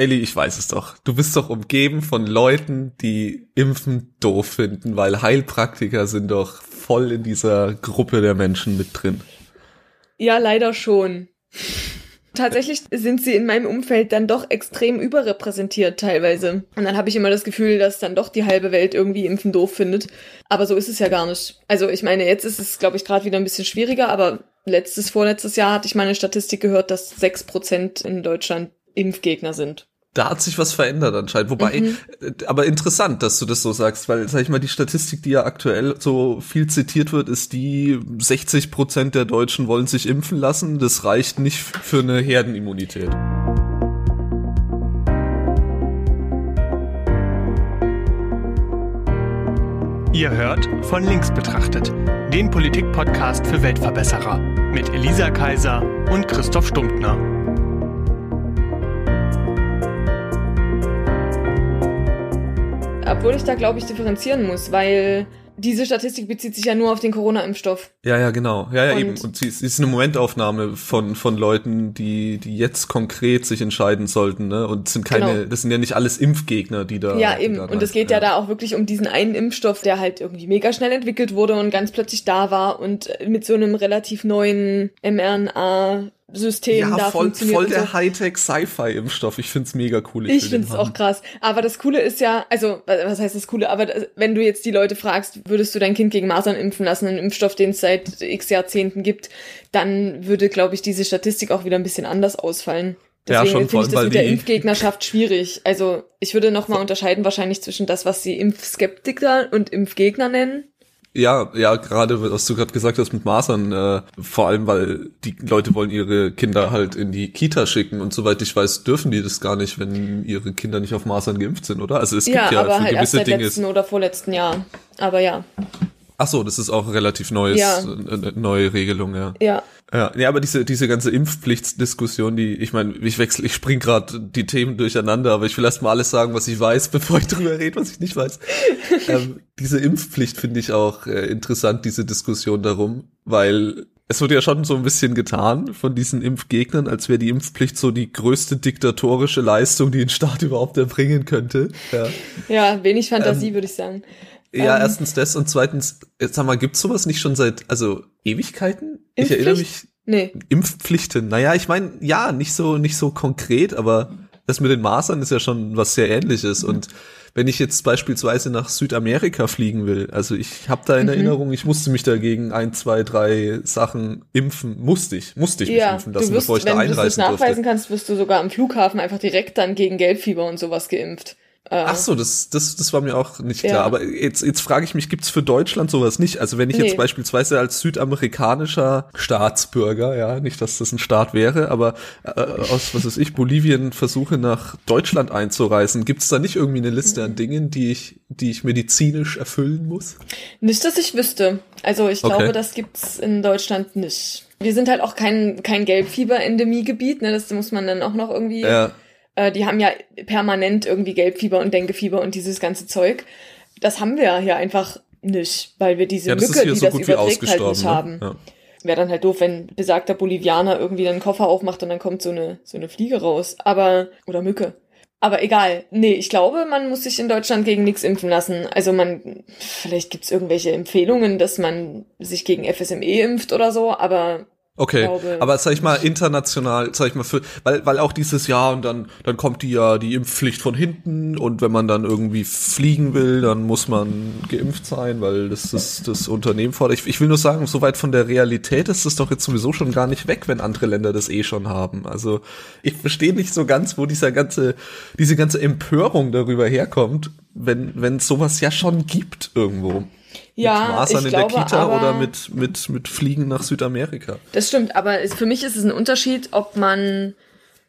Elli, ich weiß es doch. Du bist doch umgeben von Leuten, die Impfen doof finden, weil Heilpraktiker sind doch voll in dieser Gruppe der Menschen mit drin. Ja, leider schon. Tatsächlich sind sie in meinem Umfeld dann doch extrem überrepräsentiert teilweise. Und dann habe ich immer das Gefühl, dass dann doch die halbe Welt irgendwie Impfen doof findet. Aber so ist es ja gar nicht. Also ich meine, jetzt ist es, glaube ich, gerade wieder ein bisschen schwieriger, aber letztes, vorletztes Jahr hatte ich mal eine Statistik gehört, dass sechs Prozent in Deutschland Impfgegner sind da hat sich was verändert anscheinend. Wobei, mhm. Äh, aber interessant, dass du das so sagst, weil, sag ich mal, die Statistik, die ja aktuell so viel zitiert wird, ist die, 60 Prozent der Deutschen wollen sich impfen lassen. Das reicht nicht für eine Herdenimmunität. Ihr hört von links betrachtet, den Politik-Podcast für Weltverbesserer mit Elisa Kaiser und Christoph Stumptner. Obwohl ich da, glaube ich, differenzieren muss, weil diese Statistik bezieht sich ja nur auf den Corona-Impfstoff. Ja, ja, genau. Ja, ja, und eben. Und sie ist, eine Momentaufnahme von, von Leuten, die, die jetzt konkret sich entscheiden sollten, ne? Und sind keine, genau. das sind ja nicht alles Impfgegner, die da. Ja, eben. Und es geht ja. ja. da auch wirklich um diesen einen Impfstoff, der halt irgendwie mega schnell entwickelt wurde und ganz plötzlich da war und mit so einem relativ neuen mRNA System ja, voll, voll der so. Hightech-Sci-Fi-Impfstoff. Ich find's mega cool. Ich, ich find's auch krass. Aber das Coole ist ja, also was heißt das Coole? Aber wenn du jetzt die Leute fragst, würdest du dein Kind gegen Masern impfen lassen, einen Impfstoff, den es seit X Jahrzehnten gibt, dann würde, glaube ich, diese Statistik auch wieder ein bisschen anders ausfallen. Deswegen ja, schon finde ich das mit der Impfgegnerschaft schwierig. Also ich würde noch mal unterscheiden wahrscheinlich zwischen das, was sie Impfskeptiker und Impfgegner nennen ja, ja, gerade was du gerade gesagt hast mit Masern, äh, vor allem weil die Leute wollen ihre Kinder halt in die Kita schicken und soweit ich weiß, dürfen die das gar nicht, wenn ihre Kinder nicht auf Masern geimpft sind, oder? Also es ja, gibt ja aber für halt gewisse erst seit Dinge. letzten oder vorletzten Jahr. Aber ja. Ach so, das ist auch relativ neues, ja. äh, neue Regelung, ja. Ja. Ja, ja, aber diese diese ganze Impfpflichtsdiskussion, die ich meine, ich wechsle, ich spring gerade die Themen durcheinander, aber ich will erst mal alles sagen, was ich weiß, bevor ich drüber rede, was ich nicht weiß. ähm, diese Impfpflicht finde ich auch äh, interessant, diese Diskussion darum, weil es wurde ja schon so ein bisschen getan von diesen Impfgegnern, als wäre die Impfpflicht so die größte diktatorische Leistung, die ein Staat überhaupt erbringen könnte. Ja, ja wenig Fantasie, ähm, würde ich sagen. Ja, ähm, erstens das und zweitens, jetzt sag mal, gibt's sowas nicht schon seit, also Ewigkeiten? Ich erinnere mich. Nee. Impfpflichten. Naja, ich meine, ja, nicht so, nicht so konkret, aber das mit den Masern ist ja schon was sehr ähnliches und wenn ich jetzt beispielsweise nach Südamerika fliegen will, also ich habe da in mhm. Erinnerung, ich musste mich dagegen ein, zwei, drei Sachen impfen, musste ich, musste ich ja, mich impfen lassen, wirst, bevor ich da einreisen durfte. Wenn du das nachweisen durfte. kannst, wirst du sogar am Flughafen einfach direkt dann gegen Gelbfieber und sowas geimpft. Äh, Ach so, das, das, das war mir auch nicht klar. Ja. Aber jetzt, jetzt frage ich mich, gibt's für Deutschland sowas nicht? Also wenn ich nee. jetzt beispielsweise als südamerikanischer Staatsbürger, ja, nicht, dass das ein Staat wäre, aber äh, aus, was weiß ich, Bolivien versuche nach Deutschland einzureisen, gibt's da nicht irgendwie eine Liste an Dingen, die ich, die ich medizinisch erfüllen muss? Nicht, dass ich wüsste. Also ich okay. glaube, das gibt's in Deutschland nicht. Wir sind halt auch kein, kein Gelbfieber-Endemiegebiet, ne? Das muss man dann auch noch irgendwie. Ja äh, die haben ja permanent irgendwie Gelbfieber und Denkefieber und dieses ganze Zeug. Das haben wir ja hier einfach nicht, weil wir diese ja, Mücke, die so das überträgt, halt nicht ne? haben. Ja. Wäre dann halt doof, wenn besagter Bolivianer irgendwie einen Koffer aufmacht und dann kommt so eine, so eine Fliege raus. Aber, oder Mücke. Aber egal. Nee, ich glaube, man muss sich in Deutschland gegen nichts impfen lassen. Also man, vielleicht gibt's irgendwelche Empfehlungen, dass man sich gegen FSME impft oder so, aber Okay, aber sag ich mal international, sag ich mal für, weil weil auch dieses Jahr und dann dann kommt die ja die Impfpflicht von hinten und wenn man dann irgendwie fliegen will, dann muss man geimpft sein, weil das das das Unternehmen fordert. Ich, ich will nur sagen, soweit von der Realität ist es doch jetzt sowieso schon gar nicht weg, wenn andere Länder das eh schon haben. Also ich verstehe nicht so ganz, wo dieser ganze diese ganze Empörung darüber herkommt, wenn wenn sowas ja schon gibt irgendwo ja, mit Masern in der Kita oder mit, mit, mit Fliegen nach Südamerika. Das stimmt, aber für mich ist es ein Unterschied, ob man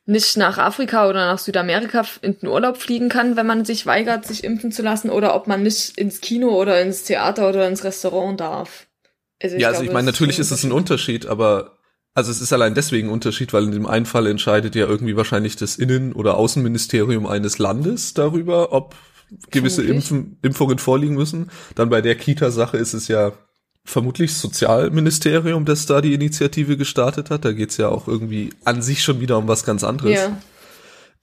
nicht nach Afrika oder nach Südamerika in den Urlaub fliegen kann, wenn man sich weigert, sich impfen zu lassen, oder ob man nicht ins Kino oder ins Theater oder ins Restaurant darf. Also ja, also ich meine, natürlich ist es ein Unterschied, aber also es ist allein deswegen ein Unterschied, weil in dem einen Fall entscheidet ja irgendwie wahrscheinlich das Innen- oder Außenministerium eines Landes darüber, ob gewisse Impfen, Impfungen vorliegen müssen. Dann bei der Kita-Sache ist es ja vermutlich Sozialministerium, das da die Initiative gestartet hat. Da geht's ja auch irgendwie an sich schon wieder um was ganz anderes. Ja.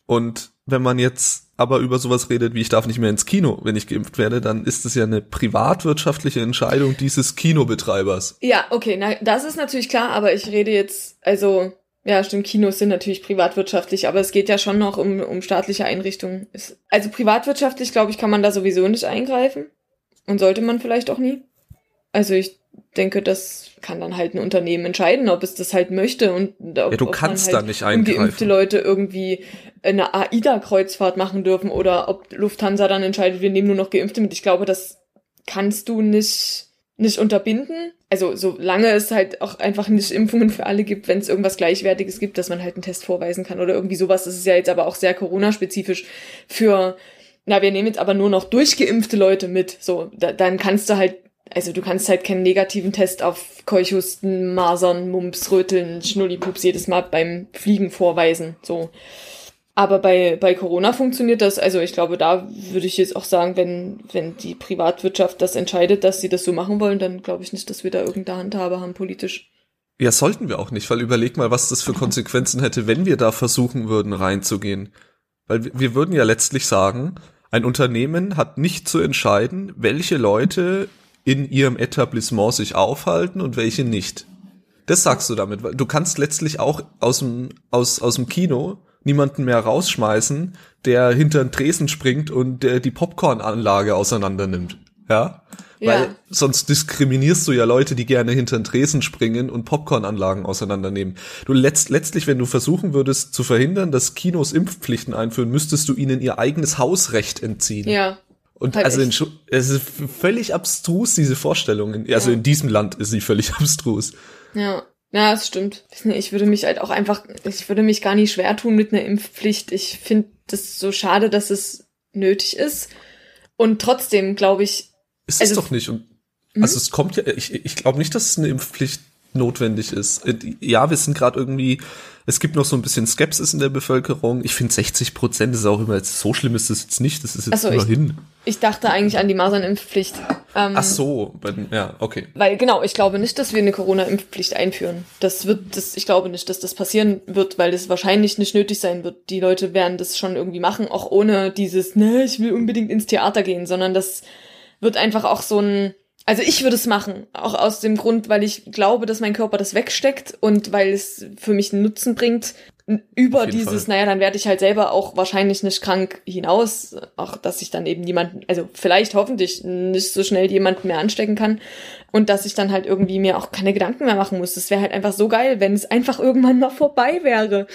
Und wenn man jetzt aber über sowas redet, wie ich darf nicht mehr ins Kino, wenn ich geimpft werde, dann ist es ja eine privatwirtschaftliche Entscheidung dieses Kinobetreibers. Ja, okay, na, das ist natürlich klar, aber ich rede jetzt, also, ja, stimmt, Kinos sind natürlich privatwirtschaftlich, aber es geht ja schon noch um, um staatliche Einrichtungen. Es, also privatwirtschaftlich, glaube ich, kann man da sowieso nicht eingreifen. Und sollte man vielleicht auch nie. Also ich denke, das kann dann halt ein Unternehmen entscheiden, ob es das halt möchte und ob, Ja, du ob kannst man da halt nicht eingreifen. Leute irgendwie eine AIDA-Kreuzfahrt machen dürfen oder ob Lufthansa dann entscheidet, wir nehmen nur noch Geimpfte mit. Ich glaube, das kannst du nicht, nicht unterbinden. Also solange es halt auch einfach nicht Impfungen für alle gibt, wenn es irgendwas Gleichwertiges gibt, dass man halt einen Test vorweisen kann oder irgendwie sowas. Das ist ja jetzt aber auch sehr Corona-spezifisch für, na, wir nehmen jetzt aber nur noch durchgeimpfte Leute mit. So, da, dann kannst du halt also du kannst halt keinen negativen Test auf Keuchhusten, Masern, Mumps, Röteln, Schnullipups jedes Mal beim Fliegen vorweisen. So. Aber bei, bei Corona funktioniert das. Also ich glaube, da würde ich jetzt auch sagen, wenn, wenn die Privatwirtschaft das entscheidet, dass sie das so machen wollen, dann glaube ich nicht, dass wir da irgendeine Handhabe haben politisch. Ja, sollten wir auch nicht, weil überleg mal, was das für Konsequenzen hätte, wenn wir da versuchen würden, reinzugehen. Weil wir- würden ja letztlich sagen, ein Unternehmen hat nicht zu entscheiden, welche Leute in ihrem Etablissement sich aufhalten und welche nicht. Das sagst du damit, du kannst letztlich auch aus dem, aus, aus dem Kino niemanden mehr rausschmeißen, der hinter den Tresen springt und der die Popcornanlage auseinander nimmt. Ja? Ja. Weil sonst diskriminierst du ja Leute, die gerne hinter den Tresen springen und Popcornanlagen auseinandernehmen. Du letzt, letztlich, wenn du versuchen würdest zu verhindern, dass Kinos Impfpflichten einführen, müsstest du ihnen ihr eigenes Hausrecht entziehen. Ja. Und Halt also echt. Es ist völlig abstrus, diese Vorstellung. In- Also Ja. in diesem Land ist sie völlig abstrus. Ja. Ja, das stimmt. Ich würde mich halt auch einfach, ich würde mich gar nicht schwer tun mit einer Impfpflicht. Ich finde das so schade, dass es nötig ist. Und trotzdem glaube ich, Es Also- ist doch nicht. Und Mhm. also es kommt ja, ich, ich glaube nicht, dass eine Impfpflicht notwendig ist. Ja, wir sind gerade irgendwie, es gibt noch so ein bisschen Skepsis in der Bevölkerung. Ich finde 60 Prozent ist auch immer jetzt, so schlimm ist das jetzt nicht. Das ist jetzt Ach so, ich- immerhin. ich dachte eigentlich an die Masernimpfpflicht. Ähm, Ach so, ja, okay. Weil genau, ich glaube nicht, dass wir eine Corona-Impfpflicht einführen. Das wird, das, ich glaube nicht, dass das passieren wird, weil das wahrscheinlich nicht nötig sein wird. Die Leute werden das schon irgendwie machen, auch ohne dieses, ne, ich will unbedingt ins Theater gehen, sondern das wird einfach auch so ein, also ich würde es machen, auch aus dem Grund, weil ich glaube, dass mein Körper das wegsteckt und weil es für mich einen Nutzen bringt. Über dieses, Fall. naja, dann werde ich halt selber auch wahrscheinlich nicht krank hinaus, auch dass ich dann eben niemanden, also vielleicht hoffentlich nicht so schnell jemanden mehr anstecken kann und dass ich dann halt irgendwie mir auch keine Gedanken mehr machen muss. Das wäre halt einfach so geil, wenn es einfach irgendwann mal vorbei wäre.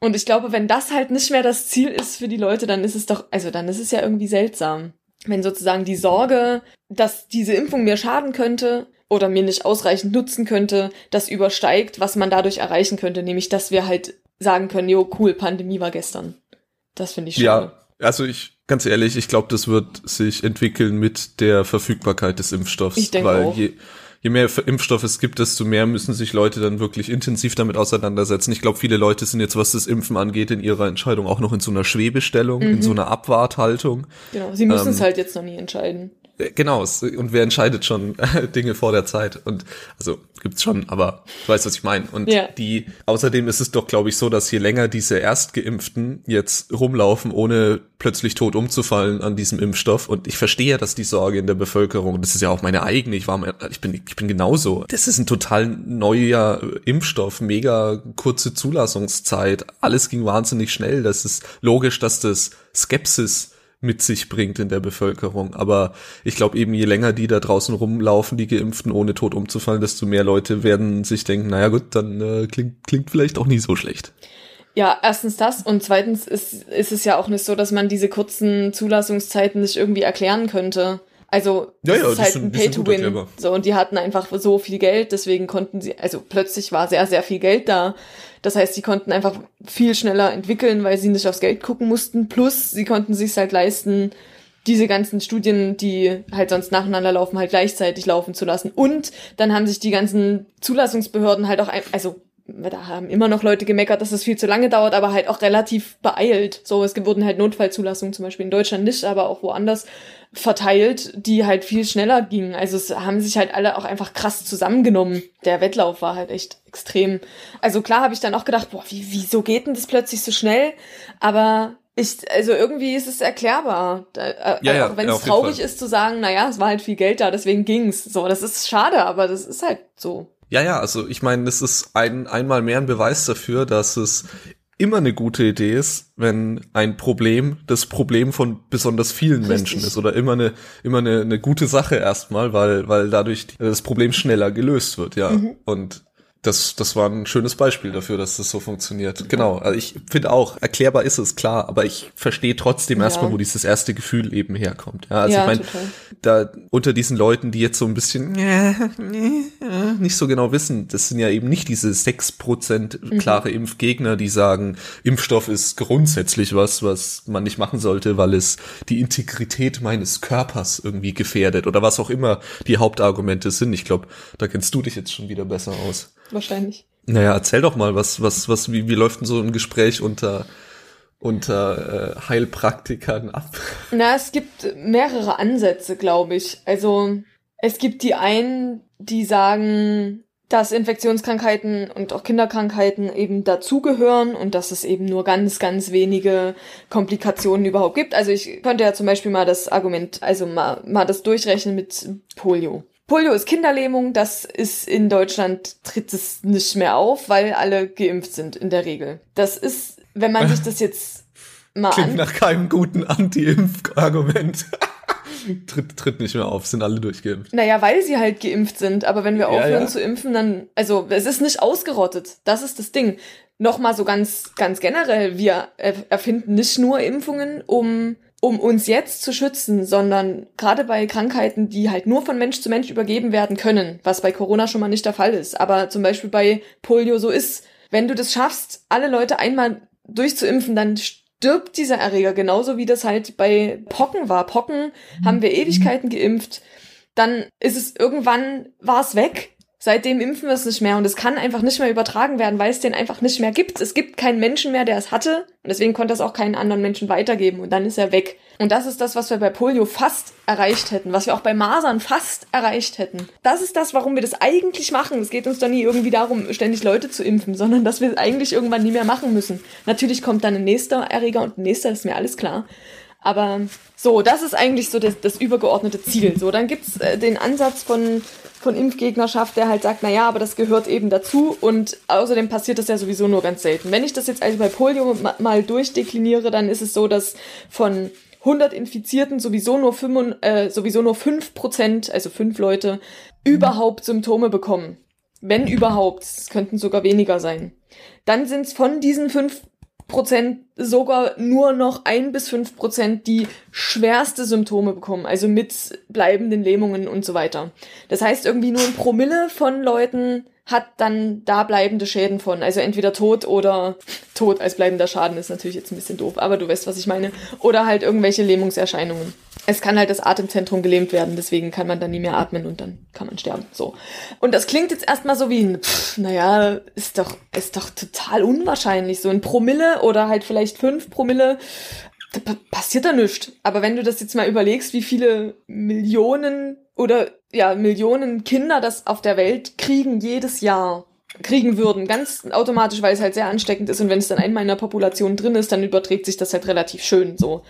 Und ich glaube, wenn das halt nicht mehr das Ziel ist für die Leute, dann ist es doch, also dann ist es ja irgendwie seltsam. Wenn sozusagen die Sorge, dass diese Impfung mir schaden könnte oder mir nicht ausreichend nutzen könnte, das übersteigt, was man dadurch erreichen könnte, nämlich dass wir halt sagen können, jo, cool, Pandemie war gestern. Das finde ich schade. Ja, also ich, ganz ehrlich, ich glaube, das wird sich entwickeln mit der Verfügbarkeit des Impfstoffs. Ich denke weil auch. Je, je mehr Impfstoff es gibt, desto mehr müssen sich Leute dann wirklich intensiv damit auseinandersetzen. Ich glaube, viele Leute sind jetzt, was das Impfen angeht, in ihrer Entscheidung auch noch in so einer Schwebestellung, in Mhm. so einer Abwarthaltung. Genau. Sie müssen Ähm, es halt jetzt noch nie entscheiden. Äh, Genau, und wer entscheidet schon Dinge vor der Zeit? Und also gibt's schon, aber du weißt, was ich meine. Und Ja. die, außerdem ist es doch, glaube ich, so, dass je länger diese Erstgeimpften jetzt rumlaufen, ohne plötzlich tot umzufallen an diesem Impfstoff. Und ich verstehe ja, dass die Sorge in der Bevölkerung, das ist ja auch meine eigene, ich war, ich bin, ich bin genauso. Das ist ein total neuer Impfstoff, mega kurze Zulassungszeit. Alles ging wahnsinnig schnell. Das ist logisch, dass das Skepsis mit sich bringt in der Bevölkerung. Aber ich glaube eben, je länger die da draußen rumlaufen, die Geimpften, ohne tot umzufallen, desto mehr Leute werden sich denken, naja gut, dann äh, klingt, klingt vielleicht auch nie so schlecht. Ja, erstens das und zweitens ist, ist es ja auch nicht so, dass man diese kurzen Zulassungszeiten nicht irgendwie erklären könnte. Also Ja, das ja, ist halt sind- ein Pay-to-Win. So, und die hatten einfach so viel Geld, deswegen konnten sie, also plötzlich war sehr, sehr viel Geld da. Das heißt, sie konnten einfach viel schneller entwickeln, weil sie nicht aufs Geld gucken mussten. Plus, sie konnten sich halt leisten, diese ganzen Studien, die halt sonst nacheinander laufen, halt gleichzeitig laufen zu lassen. Und dann haben sich die ganzen Zulassungsbehörden halt auch, ein, also da haben immer noch Leute gemeckert, dass es viel zu lange dauert, aber halt auch relativ beeilt. So, es wurden halt Notfallzulassungen, zum Beispiel in Deutschland nicht, aber auch woanders verteilt, die halt viel schneller gingen. Also es haben sich halt alle auch einfach krass zusammengenommen. Der Wettlauf war halt echt extrem. Also klar habe ich dann auch gedacht, boah, wie, wieso geht denn das plötzlich so schnell? Aber Ich, also irgendwie ist es erklärbar. Äh, Ja, ja, auch wenn ja, es traurig ist zu sagen, naja, es war halt viel Geld da, deswegen ging's. So, das ist schade, aber das ist halt so. Ja, ja, also ich meine, das ist ein, einmal mehr ein Beweis dafür, dass es immer eine gute Idee ist, wenn ein Problem das Problem von besonders vielen Richtig. Menschen ist oder immer eine immer eine, eine gute Sache erstmal, weil weil dadurch das Problem schneller gelöst wird, ja. Mhm. Und das, das war ein schönes Beispiel dafür, dass das so funktioniert. Genau. Also ich finde auch, erklärbar ist es klar, aber ich verstehe trotzdem Ja. erstmal, wo dieses erste Gefühl eben herkommt. Ja, also Ja, ich meine, da unter diesen Leuten, die jetzt so ein bisschen äh, nicht so genau wissen, das sind ja eben nicht diese 6% klare Impfgegner, die sagen, Impfstoff ist grundsätzlich was, was man nicht machen sollte, weil es die Integrität meines Körpers irgendwie gefährdet oder was auch immer die Hauptargumente sind. Ich glaube, da kennst du dich jetzt schon wieder besser aus. Wahrscheinlich. Naja, erzähl doch mal, was, was, was, wie, wie läuft denn so ein Gespräch unter, unter äh, Heilpraktikern ab? Na, es gibt mehrere Ansätze, glaube ich. Also es gibt die einen, die sagen, dass Infektionskrankheiten und auch Kinderkrankheiten eben dazugehören und dass es eben nur ganz, ganz wenige Komplikationen überhaupt gibt. Also ich könnte ja zum Beispiel mal das Argument, also mal, mal das durchrechnen mit Polio. Polio ist Kinderlähmung, das ist in Deutschland tritt es nicht mehr auf, weil alle geimpft sind in der Regel. Das ist, wenn man sich das jetzt mal Klingt nach keinem guten Anti-Impf-Argument. tritt, tritt nicht mehr auf, sind alle durchgeimpft. Naja, weil sie halt geimpft sind. Aber wenn wir Ja, aufhören ja. zu impfen, dann, also es ist nicht ausgerottet. Das ist das Ding. Nochmal so ganz, ganz generell, wir er- erfinden nicht nur Impfungen, um, um uns jetzt zu schützen, sondern gerade bei Krankheiten, die halt nur von Mensch zu Mensch übergeben werden können, was bei Corona schon mal nicht der Fall ist, aber zum Beispiel bei Polio so ist, wenn du das schaffst, alle Leute einmal durchzuimpfen, dann stirbt dieser Erreger, genauso wie das halt bei Pocken war. Pocken haben wir Ewigkeiten geimpft, dann ist es irgendwann, war es weg. Seitdem impfen wir es nicht mehr und es kann einfach nicht mehr übertragen werden, weil es den einfach nicht mehr gibt. Es gibt keinen Menschen mehr, der es hatte und deswegen konnte es auch keinen anderen Menschen weitergeben und dann ist er weg. Und das ist das, was wir bei Polio fast erreicht hätten, was wir auch bei Masern fast erreicht hätten. Das ist das, warum wir das eigentlich machen. Es geht uns doch nie irgendwie darum, ständig Leute zu impfen, sondern dass wir es eigentlich irgendwann nie mehr machen müssen. Natürlich kommt dann ein nächster Erreger und ein nächster, ist mir alles klar. Aber so, das ist eigentlich so das, das übergeordnete Ziel. So, dann gibt's äh, den Ansatz von, von Impfgegnerschaft, der halt sagt, na ja, aber das gehört eben dazu und außerdem passiert das ja sowieso nur ganz selten. Wenn ich das jetzt also bei Polio ma mal durchdekliniere, dann ist es so, dass von 100 Infizierten sowieso nur, 5, äh, sowieso nur 5%, also 5 Leute, überhaupt Symptome bekommen. Wenn überhaupt, es könnten sogar weniger sein. Dann sind es von diesen 5 Prozent sogar nur noch ein bis fünf Prozent, die schwerste Symptome bekommen, also mit bleibenden Lähmungen und so weiter. Das heißt, irgendwie nur ein Promille von Leuten hat dann da bleibende Schäden von. Also entweder Tod oder Tod als bleibender Schaden ist natürlich jetzt ein bisschen doof, aber du weißt, was ich meine. Oder halt irgendwelche Lähmungserscheinungen. Es kann halt das Atemzentrum gelähmt werden, deswegen kann man dann nie mehr atmen und dann kann man sterben. So. Und das klingt jetzt erstmal so wie ein, pff, naja, ist doch, ist doch total unwahrscheinlich. So ein Promille oder halt vielleicht fünf Promille da pa- passiert da nichts. Aber wenn du das jetzt mal überlegst, wie viele Millionen oder ja, Millionen Kinder das auf der Welt kriegen jedes Jahr, kriegen würden, ganz automatisch, weil es halt sehr ansteckend ist und wenn es dann einmal in der Population drin ist, dann überträgt sich das halt relativ schön so.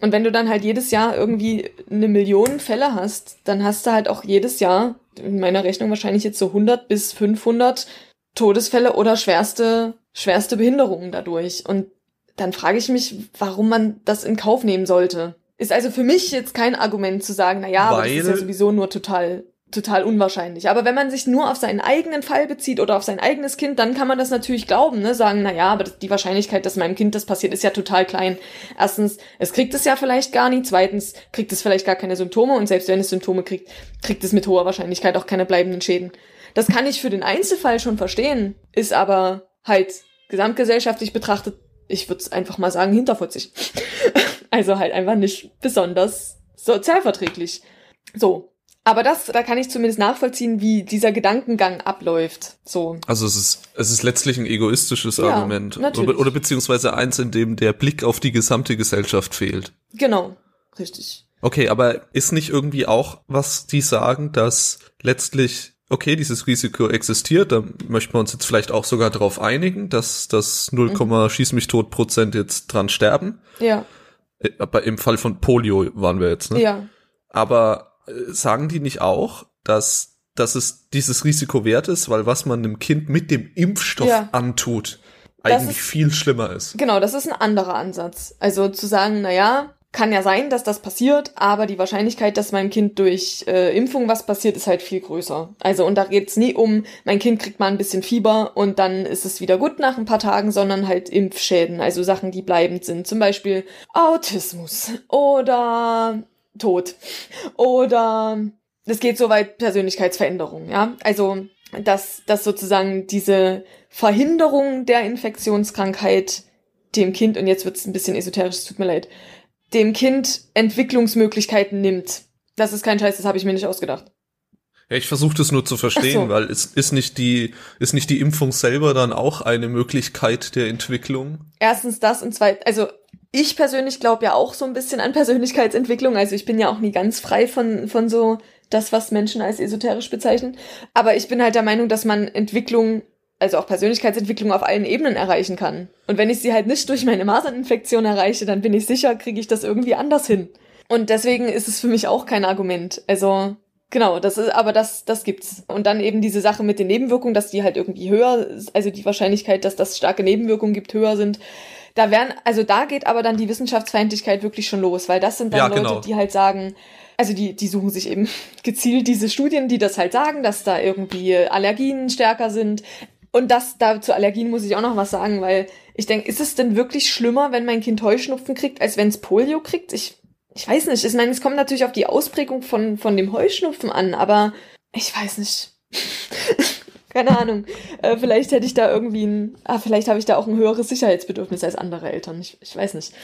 Und wenn du dann halt jedes Jahr irgendwie eine Million Fälle hast, dann hast du halt auch jedes Jahr, in meiner Rechnung wahrscheinlich jetzt so 100 bis 500 Todesfälle oder schwerste, schwerste Behinderungen dadurch. Und dann frage ich mich, warum man das in Kauf nehmen sollte. Ist also für mich jetzt kein Argument zu sagen, na ja, aber das ist ja sowieso nur total total unwahrscheinlich. Aber wenn man sich nur auf seinen eigenen Fall bezieht oder auf sein eigenes Kind, dann kann man das natürlich glauben, ne? Sagen, na ja, aber die Wahrscheinlichkeit, dass meinem Kind das passiert, ist ja total klein. Erstens, es kriegt es ja vielleicht gar nie. Zweitens, kriegt es vielleicht gar keine Symptome und selbst wenn es Symptome kriegt, kriegt es mit hoher Wahrscheinlichkeit auch keine bleibenden Schäden. Das kann ich für den Einzelfall schon verstehen, ist aber halt gesamtgesellschaftlich betrachtet, ich würde es einfach mal sagen, hinterfotzig. also halt einfach nicht besonders sozialverträglich. So. Aber das, da kann ich zumindest nachvollziehen, wie dieser Gedankengang abläuft. So. Also es ist, es ist letztlich ein egoistisches Ja, Argument. natürlich. Oder, oder beziehungsweise eins, in dem der Blick auf die gesamte Gesellschaft fehlt. Genau. Richtig. Okay, aber ist nicht irgendwie auch, was die sagen, dass letztlich okay, dieses Risiko existiert, da möchten wir uns jetzt vielleicht auch sogar darauf einigen, dass das 0, mhm. schieß mich tot Prozent jetzt dran sterben. Ja. Äh, aber im Fall von Polio waren wir jetzt, ne? Ja. Aber sagen die nicht auch, dass, dass es dieses Risiko wert ist, weil was man einem Kind mit dem Impfstoff ja. antut, eigentlich ist, viel schlimmer ist. Genau, das ist ein anderer Ansatz. Also zu sagen, na ja, kann ja sein, dass das passiert, aber die Wahrscheinlichkeit, dass meinem Kind durch äh, Impfung was passiert, ist halt viel größer. Also und da geht's nie um, mein Kind kriegt mal ein bisschen Fieber und dann ist es wieder gut nach ein paar Tagen, sondern halt Impfschäden, also Sachen, die bleibend sind. Zum Beispiel Autismus oder Tod oder es geht soweit Persönlichkeitsveränderung, ja. Also dass, dass sozusagen diese Verhinderung der Infektionskrankheit dem Kind, und jetzt wird's ein bisschen esoterisch, tut mir leid, dem Kind Entwicklungsmöglichkeiten nimmt. Das ist kein Scheiß, das habe ich mir nicht ausgedacht. Ja, ich versuche das nur zu verstehen, so. weil es ist nicht die ist nicht die Impfung selber dann auch eine Möglichkeit der Entwicklung? Erstens das und zweitens, also ich persönlich glaube ja auch so ein bisschen an Persönlichkeitsentwicklung, also ich bin ja auch nie ganz frei von von so das, was Menschen als esoterisch bezeichnen, aber ich bin halt der Meinung, dass man Entwicklung also auch Persönlichkeitsentwicklung auf allen Ebenen erreichen kann. Und wenn ich sie halt nicht durch meine Maserninfektion erreiche, dann bin ich sicher, kriege ich das irgendwie anders hin. Und deswegen ist es für mich auch kein Argument. Also genau, das ist, aber das, das gibt's. Und dann eben diese Sache mit den Nebenwirkungen, dass die halt irgendwie höher, also die Wahrscheinlichkeit, dass das starke Nebenwirkungen gibt, höher sind. Da werden, also da geht aber dann die Wissenschaftsfeindlichkeit wirklich schon los, weil das sind dann ja, Leute, genau. die halt sagen, also die, die suchen sich eben gezielt diese Studien, die das halt sagen, dass da irgendwie Allergien stärker sind. Und das da zu Allergien muss ich auch noch was sagen, weil ich denke, ist es denn wirklich schlimmer, wenn mein Kind Heuschnupfen kriegt, als wenn es Polio kriegt? Ich, ich weiß nicht. Ich meine, es kommt natürlich auf die Ausprägung von, von dem Heuschnupfen an, aber ich weiß nicht. Keine Ahnung. Äh, vielleicht hätte ich da irgendwie ein, ah, vielleicht habe ich da auch ein höheres Sicherheitsbedürfnis als andere Eltern. Ich, ich weiß nicht.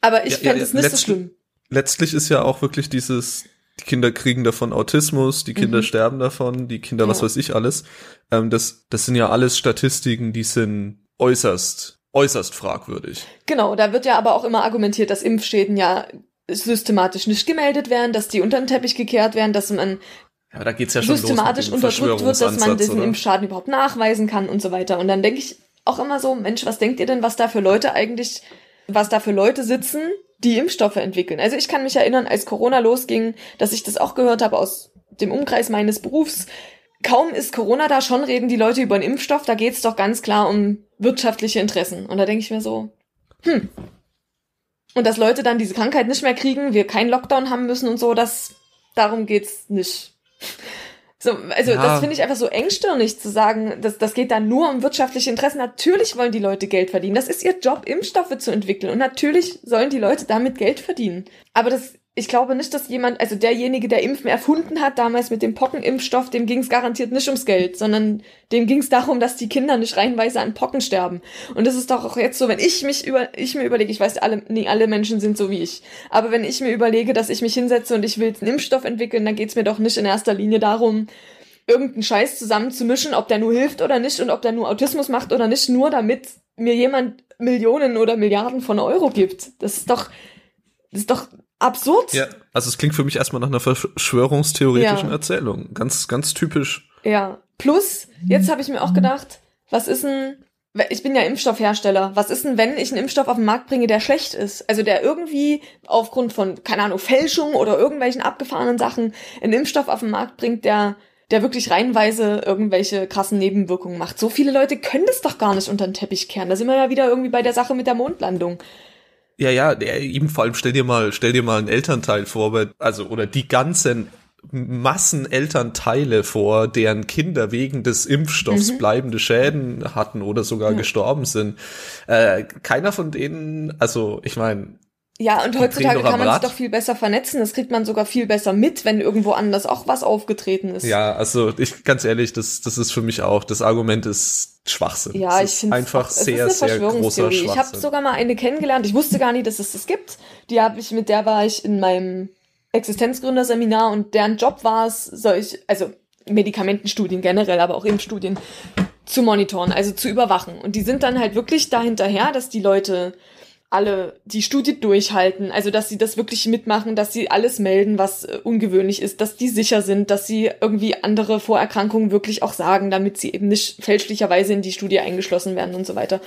Aber ich ja, fände ja, es nicht so schlimm. Letztlich ist ja auch wirklich dieses, die Kinder kriegen davon Autismus, die Kinder mhm. sterben davon, die Kinder, ja. was weiß ich alles. Ähm, das, das sind ja alles Statistiken, die sind äußerst, äußerst fragwürdig. Genau, da wird ja aber auch immer argumentiert, dass Impfschäden ja systematisch nicht gemeldet werden, dass die unter den Teppich gekehrt werden, dass man ja, da geht's ja schon systematisch unterdrückt wird, dass man diesen oder? Impfschaden überhaupt nachweisen kann und so weiter. Und dann denke ich auch immer so, Mensch, was denkt ihr denn, was da für Leute eigentlich, was da für Leute sitzen, die Impfstoffe entwickeln? Also ich kann mich erinnern, als Corona losging, dass ich das auch gehört habe aus dem Umkreis meines Berufs, kaum ist Corona da, schon reden die Leute über einen Impfstoff, da geht's doch ganz klar um wirtschaftliche Interessen. Und da denke ich mir so, hm. Und dass Leute dann diese Krankheit nicht mehr kriegen, wir keinen Lockdown haben müssen und so, das, darum geht's nicht. So, also ja. das finde ich einfach so engstirnig zu sagen, dass das geht dann nur um wirtschaftliche Interessen. Natürlich wollen die Leute Geld verdienen. Das ist ihr Job, Impfstoffe zu entwickeln. Und natürlich sollen die Leute damit Geld verdienen. Aber das ich glaube nicht, dass jemand, also derjenige, der Impfen erfunden hat, damals mit dem Pockenimpfstoff, dem ging es garantiert nicht ums Geld, sondern dem ging es darum, dass die Kinder nicht reihenweise an Pocken sterben. Und das ist doch auch jetzt so, wenn ich mich über, ich mir überlege, ich weiß, alle, nie alle Menschen sind so wie ich, aber wenn ich mir überlege, dass ich mich hinsetze und ich will einen Impfstoff entwickeln, dann geht's mir doch nicht in erster Linie darum, irgendeinen Scheiß zusammenzumischen, ob der nur hilft oder nicht und ob der nur Autismus macht oder nicht, nur damit mir jemand Millionen oder Milliarden von Euro gibt. Das ist doch, das ist doch absurd. Ja, also es klingt für mich erstmal nach einer verschwörungstheoretischen ja. Erzählung. Ganz, ganz typisch. Ja. Plus, jetzt habe ich mir auch gedacht, was ist denn, ich bin ja Impfstoffhersteller, was ist denn, wenn ich einen Impfstoff auf den Markt bringe, der schlecht ist? Also der irgendwie aufgrund von, keine Ahnung, Fälschung oder irgendwelchen abgefahrenen Sachen einen Impfstoff auf den Markt bringt, der der wirklich reihenweise irgendwelche krassen Nebenwirkungen macht. So viele Leute können das doch gar nicht unter den Teppich kehren. Da sind wir ja wieder irgendwie bei der Sache mit der Mondlandung. Ja, ja, eben vor allem stell dir mal, stell dir mal einen Elternteil vor, also oder die ganzen Massen Elternteile vor, deren Kinder wegen des Impfstoffs mhm. bleibende Schäden hatten oder sogar ja. gestorben sind. Äh, keiner von denen, also ich meine, ja, und heutzutage kann man sich doch viel besser vernetzen. Das kriegt man sogar viel besser mit, wenn irgendwo anders auch was aufgetreten ist. Ja, also ich ganz ehrlich, das, das ist für mich auch, das Argument ist Schwachsinn. Ja, ich finde einfach sehr, es ist eine sehr großer Ich habe sogar mal eine kennengelernt. Ich wusste gar nicht, dass es das gibt. Die habe ich, mit der war ich in meinem Existenzgründerseminar und deren Job war es, solch, also Medikamentenstudien generell, aber auch Impfstudien zu monitoren, also zu überwachen. Und die sind dann halt wirklich dahinterher, dass die Leute alle die Studie durchhalten, also dass sie das wirklich mitmachen, dass sie alles melden, was äh, ungewöhnlich ist, dass die sicher sind, dass sie irgendwie andere Vorerkrankungen wirklich auch sagen, damit sie eben nicht fälschlicherweise in die Studie eingeschlossen werden und so weiter.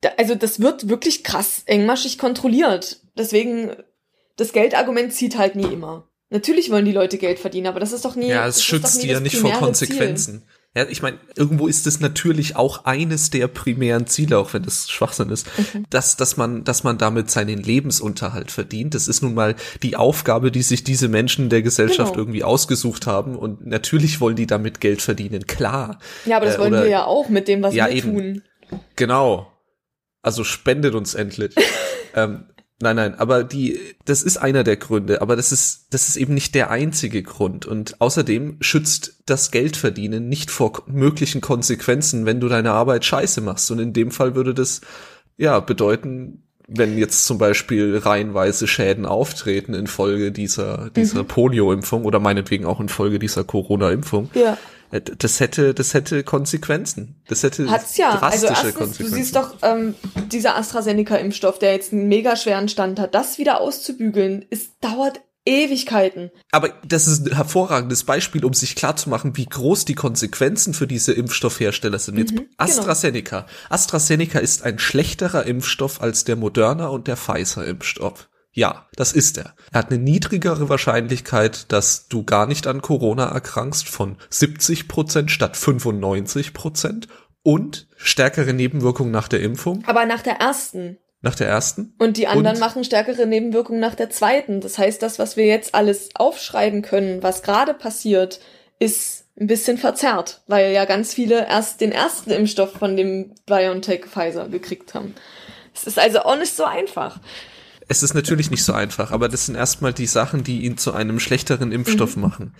Da, also das wird wirklich krass engmaschig kontrolliert. Deswegen, das Geldargument zieht halt nie immer. Natürlich wollen die Leute Geld verdienen, aber das ist doch nie. Ja, es schützt die ja nicht vor Konsequenzen. Ziel. Ja, ich meine, irgendwo ist es natürlich auch eines der primären Ziele, auch wenn das Schwachsinn ist, mhm. dass, dass man, dass man damit seinen Lebensunterhalt verdient. Das ist nun mal die Aufgabe, die sich diese Menschen der Gesellschaft genau. irgendwie ausgesucht haben. Und natürlich wollen die damit Geld verdienen, klar. Ja, aber das äh, wollen oder, wir ja auch mit dem, was ja, wir eben. tun. Genau. Also spendet uns endlich. ähm, Nein, nein, aber die, das ist einer der Gründe, aber das ist, das ist eben nicht der einzige Grund. Und außerdem schützt das Geldverdienen nicht vor möglichen Konsequenzen, wenn du deine Arbeit scheiße machst. Und in dem Fall würde das, ja, bedeuten, wenn jetzt zum Beispiel reihenweise Schäden auftreten infolge dieser, dieser mhm. Polio-Impfung oder meinetwegen auch infolge dieser Corona-Impfung, ja. Das hätte, das hätte Konsequenzen. Das hätte Hat's ja. Also drastische also erstens, Konsequenzen. Du siehst doch, ähm, dieser AstraZeneca-Impfstoff, der jetzt einen mega schweren Stand hat, das wieder auszubügeln, es dauert Ewigkeiten. Aber das ist ein hervorragendes Beispiel, um sich klarzumachen, wie groß die Konsequenzen für diese Impfstoffhersteller sind. Jetzt mhm, genau. AstraZeneca. Genau. AstraZeneca ist ein schlechterer Impfstoff als der Moderna und der Pfizer-Impfstoff. Ja, das ist er. Er hat eine niedrigere Wahrscheinlichkeit, dass du gar nicht an Corona erkrankst von 70 Prozent statt 95 Prozent und stärkere Nebenwirkungen nach der Impfung. Aber nach der ersten. Nach der ersten. Und die anderen und machen stärkere Nebenwirkungen nach der zweiten. Das heißt, das, was wir jetzt alles aufschreiben können, was gerade passiert, ist ein bisschen verzerrt, weil ja ganz viele erst den ersten Impfstoff von dem BioNTech Pfizer gekriegt haben. Es ist also auch nicht so einfach es ist natürlich nicht so einfach, aber das sind erstmal die Sachen, die ihn zu einem schlechteren Impfstoff mhm. machen.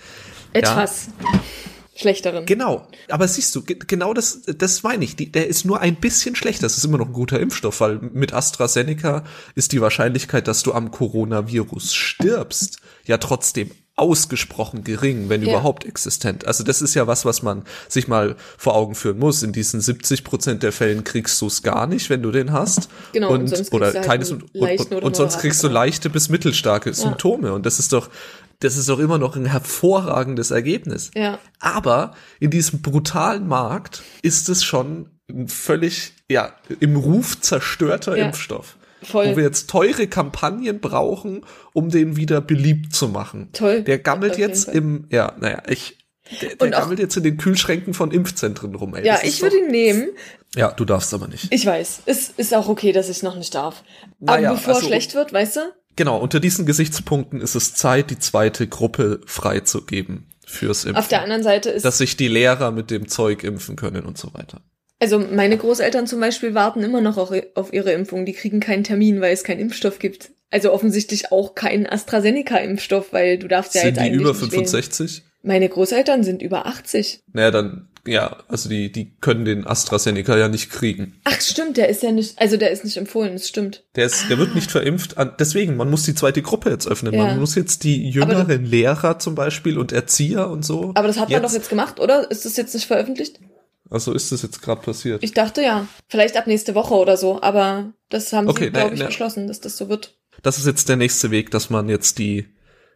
Etwas. Ja? schlechteren. Genau. Aber siehst du, genau das, das meine ich. Die, der ist nur ein bisschen schlechter. Das ist immer noch ein guter Impfstoff, weil mit AstraZeneca ist die Wahrscheinlichkeit, dass du am Coronavirus stirbst, ja trotzdem ausgesprochen gering, wenn ja. überhaupt existent. Also das ist ja was, was man sich mal vor Augen führen muss. In diesen 70 Prozent der Fällen kriegst du es gar nicht, wenn du den hast. Genau. Und, und oder halt keines und, und, und sonst kriegst du leichte bis mittelstarke ja. Symptome. Und das ist doch, das ist doch immer noch ein hervorragendes Ergebnis. Ja. Aber in diesem brutalen Markt ist es schon ein völlig, ja, im Ruf zerstörter ja. Impfstoff. Voll. Wo wir jetzt teure Kampagnen brauchen, um den wieder beliebt zu machen. Toll. Der gammelt jetzt im, ja, naja, ich, der, der gammelt jetzt in den Kühlschränken von Impfzentren rum. Ey. Ja, ich würde ihn nehmen. Ja, du darfst aber nicht. Ich weiß. Es ist auch okay, dass ich noch nicht darf. Naja, aber bevor also, schlecht wird, weißt du? Genau, unter diesen Gesichtspunkten ist es Zeit, die zweite Gruppe freizugeben fürs Impfen. Auf der anderen Seite ist. Dass sich die Lehrer mit dem Zeug impfen können und so weiter. Also meine Großeltern zum Beispiel warten immer noch auf ihre Impfung. Die kriegen keinen Termin, weil es keinen Impfstoff gibt. Also offensichtlich auch keinen AstraZeneca-Impfstoff, weil du darfst ja sind jetzt eigentlich die über 65? Wählen. Meine Großeltern sind über 80. Naja, dann, ja, also die, die können den AstraZeneca ja nicht kriegen. Ach, stimmt, der ist ja nicht, also der ist nicht empfohlen, das stimmt. Der ist, ah. der wird nicht verimpft. Deswegen, man muss die zweite Gruppe jetzt öffnen. Ja. Man muss jetzt die jüngeren Lehrer zum Beispiel und Erzieher und so. Aber das hat man doch jetzt gemacht, oder? Ist das jetzt nicht veröffentlicht? Also ist das jetzt gerade passiert? Ich dachte ja. Vielleicht ab nächste Woche oder so, aber das haben okay, sie, glaube ich, beschlossen, dass das so wird. Das ist jetzt der nächste Weg, dass man jetzt die,